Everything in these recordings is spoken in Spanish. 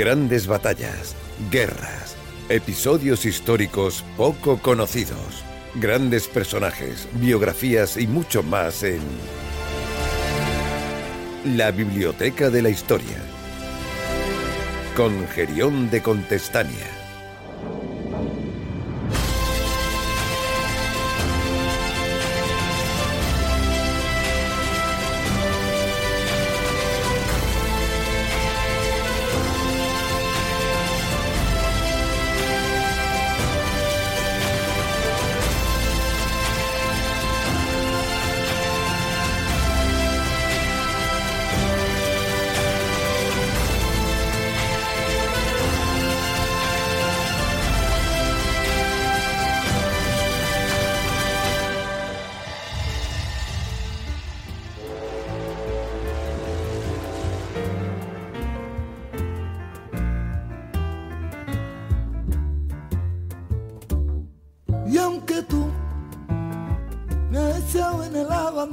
Grandes batallas, guerras, episodios históricos poco conocidos, grandes personajes, biografías y mucho más en La Biblioteca de la Historia. Con Gerión de Contestania.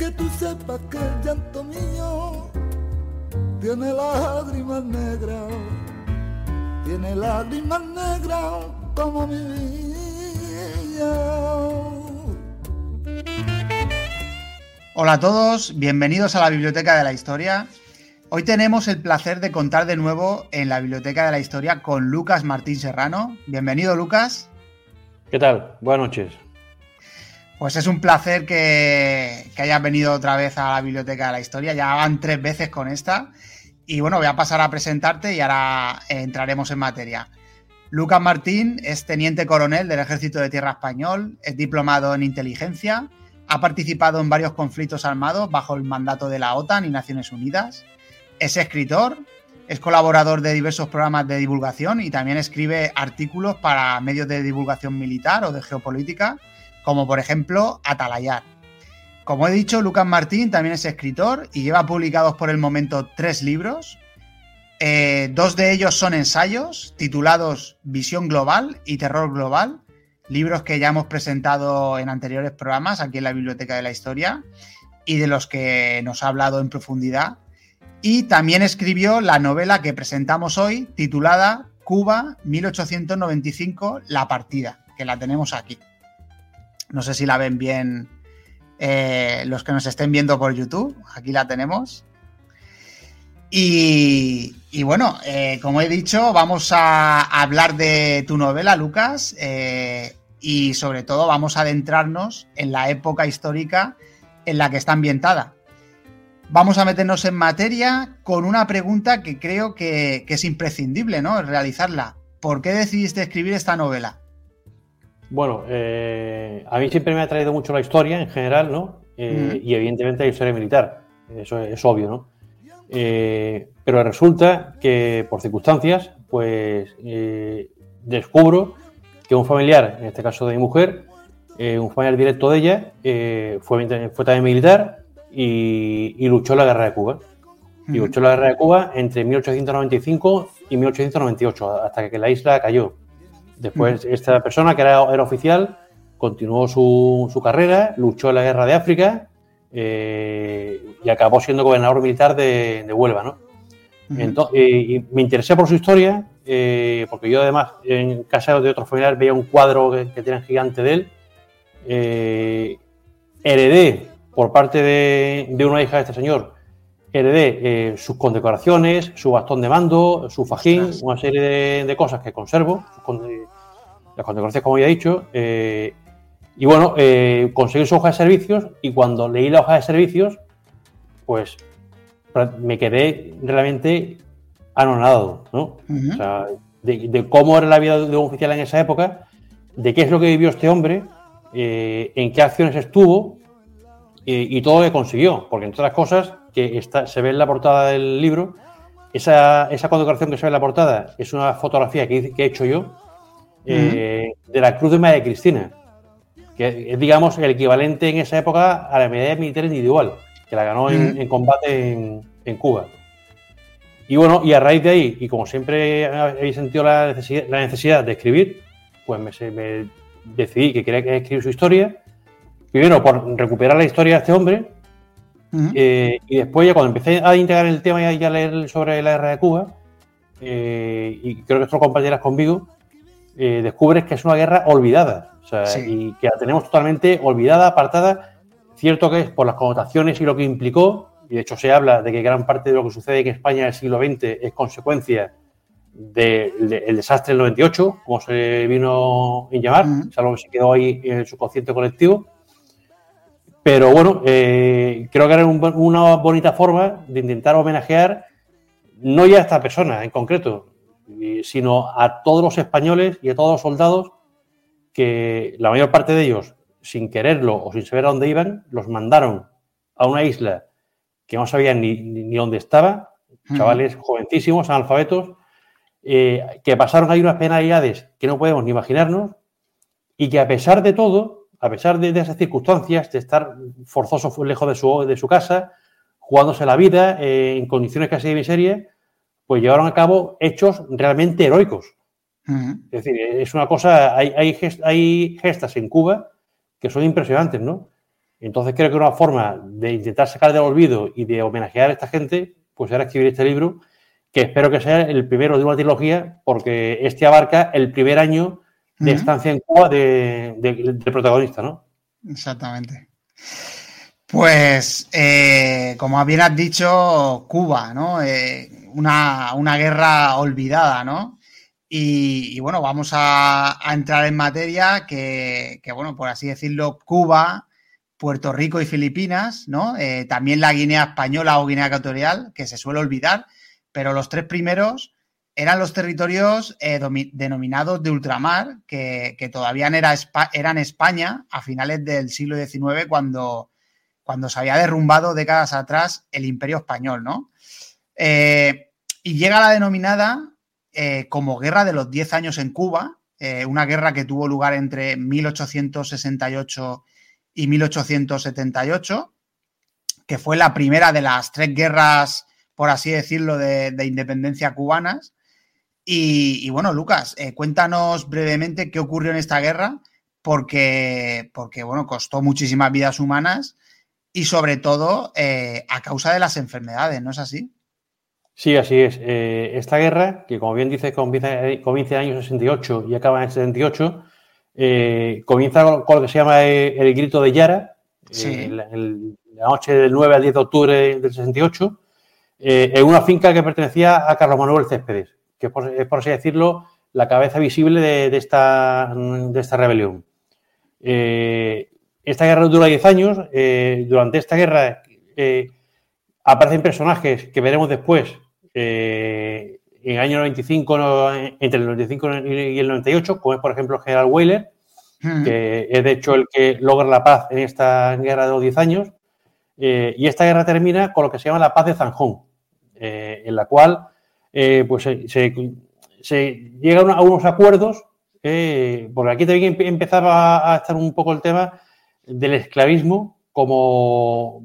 Que tú sepas que el llanto mío tiene lágrimas negras. Tiene lágrimas negras como mi vida. Hola a todos, bienvenidos a la Biblioteca de la Historia. Hoy tenemos el placer de contar de nuevo en la Biblioteca de la Historia con Lucas Martín Serrano. Bienvenido, Lucas. ¿Qué tal? Buenas noches. Pues es un placer que, hayas venido otra vez a la Biblioteca de la Historia. Ya van tres veces con esta. Y bueno, voy a pasar a presentarte y ahora entraremos en materia. Lucas Martín es teniente coronel del Ejército de Tierra Español, es diplomado en inteligencia, ha participado en varios conflictos armados bajo el mandato de la OTAN y Naciones Unidas. Es escritor, es colaborador de diversos programas de divulgación y también escribe artículos para medios de divulgación militar o de geopolítica, como por ejemplo Atalayar. Como he dicho, Lucas Martín también es escritor y lleva publicados por el momento tres libros. Eh, dos de ellos son ensayos titulados Visión Global y Terror Global, libros que ya hemos presentado en anteriores programas aquí en la Biblioteca de la Historia y de los que nos ha hablado en profundidad. Y también escribió la novela que presentamos hoy, titulada Cuba 1895, La Partida, que la tenemos aquí. No sé si la ven bien eh, los que nos estén viendo por YouTube. Aquí la tenemos. Y, bueno, eh, como he dicho, vamos a hablar de tu novela, Lucas. Eh, y sobre todo vamos a adentrarnos en la época histórica en la que está ambientada. Vamos a meternos en materia con una pregunta que creo que, que es imprescindible, ¿no? Realizarla. ¿Por qué decidiste escribir esta novela? Bueno, eh, a mí siempre me ha traído mucho la historia en general, ¿no? Eh. Y evidentemente la historia militar, eso es, obvio, ¿no? Eh, pero resulta que por circunstancias, pues descubro que un familiar, en este caso de mi mujer, un familiar directo de ella, eh, fue, fue también militar y, y luchó en la guerra de Cuba. Y luchó en la guerra de Cuba entre 1895 y 1898, hasta que la isla cayó. Después, esta persona, que era, era oficial, continuó su, su carrera, luchó en la guerra de África eh, y acabó siendo gobernador militar de, de Huelva, ¿no? y me interesé por su historia, eh, porque yo además en casa de otros familiares veía un cuadro que, que gigante de él. Eh, heredé por parte de, una hija de este señor, heredé sus condecoraciones, su bastón de mando, su fajín, una serie de, cosas que conservo, las condecoraciones como ya he dicho. y bueno, conseguí su hoja de servicios y cuando leí la hoja de servicios, pues me quedé realmente anonadado, ¿no? O sea, de, cómo era la vida de un oficial en esa época, de qué es lo que vivió este hombre, eh, en qué acciones estuvo y todo lo que consiguió. Porque entre otras cosas, que está, se ve en la portada del libro, esa, esa condecoración que se ve en la portada es una fotografía que, he hecho yo eh, de la Cruz de María Cristina, que es, digamos, el equivalente en esa época a la medalla militar individual, que la ganó en, combate en, en Cuba. Y bueno, y a raíz de ahí, y como siempre habéis sentido la necesidad, de escribir, pues me, decidí que quería escribir su historia. Primero por recuperar la historia de este hombre, eh, y después ya cuando empecé a integrar el tema y a leer sobre la guerra de Cuba, eh, y creo que esto lo compañeras conmigo, eh, descubres que es una guerra olvidada, o sea, y que la tenemos totalmente olvidada, apartada. Cierto que es por las connotaciones y lo que implicó, y de hecho se habla de que gran parte de lo que sucede en España en el siglo XX es consecuencia del desastre del 98, como se vino a llamar, algo que se quedó ahí en el subconsciente colectivo. Pero bueno, eh, creo que era una bonita forma de intentar homenajear no ya a esta persona en concreto, sino a todos los españoles y a todos los soldados que la mayor parte de ellos, sin quererlo o sin saber a dónde iban, los mandaron a una isla que no sabían ni, dónde estaba, chavales jovencísimos, analfabetos, eh, que pasaron ahí unas penalidades que no podemos ni imaginarnos y que a pesar de todo, a pesar de, esas circunstancias, de estar forzoso lejos de su, de su casa, jugándose la vida eh, en condiciones casi de miseria, pues llevaron a cabo hechos realmente heroicos. Es decir, es una cosa, hay, hay, hay gestas en Cuba que son impresionantes, ¿no? Entonces creo que una forma de intentar sacar del olvido y de homenajear a esta gente, pues era escribir este libro, que espero que sea el primero de una trilogía, porque este abarca el primer año de estancia en Cuba del protagonista, ¿no? Exactamente. Pues, eh, como bien has dicho, Cuba, ¿no? Eh, una, guerra olvidada, ¿no? Y, bueno, vamos a, entrar en materia que, que, bueno, por así decirlo, Cuba Puerto Rico y Filipinas, ¿no? Eh, también la Guinea Española o Guinea Ecuatorial, que se suele olvidar, pero los tres primeros eran los territorios eh, denominados de ultramar, que, todavía era, eran España a finales del siglo XIX, cuando, cuando se había derrumbado décadas atrás el imperio español, ¿no? Eh, y llega la denominada como Guerra de los Diez Años en Cuba, una guerra que tuvo lugar entre 1868 y 1878, que fue la primera de las tres guerras, por así decirlo, de, independencia cubanas. Y, bueno, Lucas, eh, cuéntanos brevemente qué ocurrió en esta guerra, porque, porque bueno, costó muchísimas vidas humanas y sobre todo eh, a causa de las enfermedades, ¿no es así? Sí, así es. Eh, esta guerra, que como bien dice, comienza, comienza en el año 68 y acaba en el 78, eh, comienza con, lo que se llama el, grito de Yara, eh, la, noche del 9 al 10 de octubre del 68, eh, en una finca que pertenecía a Carlos Manuel Céspedes, que es por, así decirlo la cabeza visible de, esta, de esta rebelión. esta guerra dura 10 años. durante esta guerra aparecen personajes que veremos después en el año 95, entre el 95 y el 98, como es por ejemplo General Weyler, que es de hecho el que logra la paz en esta guerra de los 10 años. Eh, y esta guerra termina con lo que se llama la paz de Zanjón, eh, en la cual eh, pues se, llegan a unos acuerdos, porque aquí también empezaba a estar un poco el tema del esclavismo como,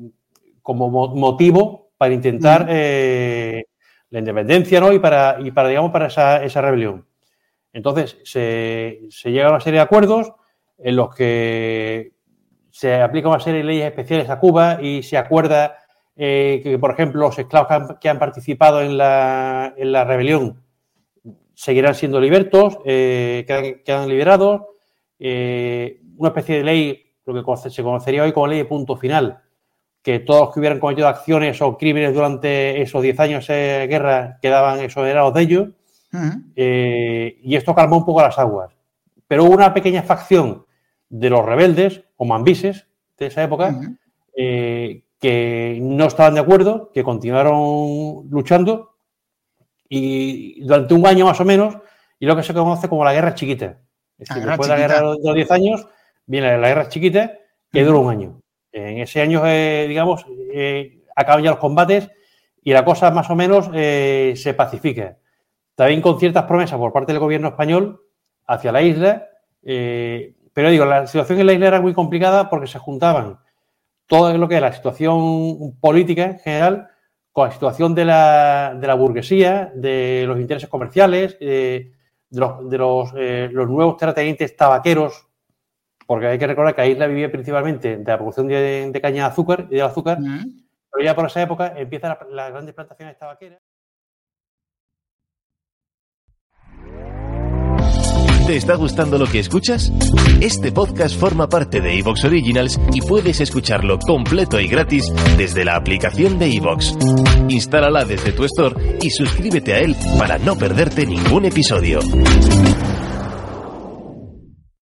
como motivo para intentar la independencia, ¿no? Y para, y para digamos, para esa, esa rebelión. Entonces, se, se, llega a una serie de acuerdos en los que se aplica una serie de leyes especiales a Cuba y se acuerda eh, que, por ejemplo, los esclavos que han, participado en la, en la, rebelión seguirán siendo libertos, eh, quedan, liberados. Eh, una especie de ley, lo que se conocería hoy como ley de punto final, que todos los que hubieran cometido acciones o crímenes durante esos 10 años de guerra quedaban exonerados de ellos. y esto calmó un poco las aguas. Pero hubo una pequeña facción de los rebeldes o mambises de esa época que no estaban de acuerdo, que continuaron luchando y durante un año más o menos, y lo que se conoce como la guerra chiquita. Es decir, después de la guerra de los 10 años, viene la guerra chiquita, que dura un año. En ese año, eh, digamos, eh, acaban ya los combates y la cosa más o menos eh, se pacifica. También con ciertas promesas por parte del gobierno español hacia la isla, pero digo, la situación en la isla era muy complicada porque se juntaban todo lo que es la situación política en general con la situación de la, de la burguesía, de los intereses comerciales, de, los, de los, los, nuevos terratenientes tabaqueros, porque hay que recordar que la isla vivía principalmente de la producción de, caña de azúcar y de azúcar, pero ya por esa época empiezan las grandes plantaciones tabaqueras. ¿Te está gustando lo que escuchas? Este podcast forma parte de Evox Originals y puedes escucharlo completo y gratis desde la aplicación de Evox. Instálala desde tu store y suscríbete a él para no perderte ningún episodio.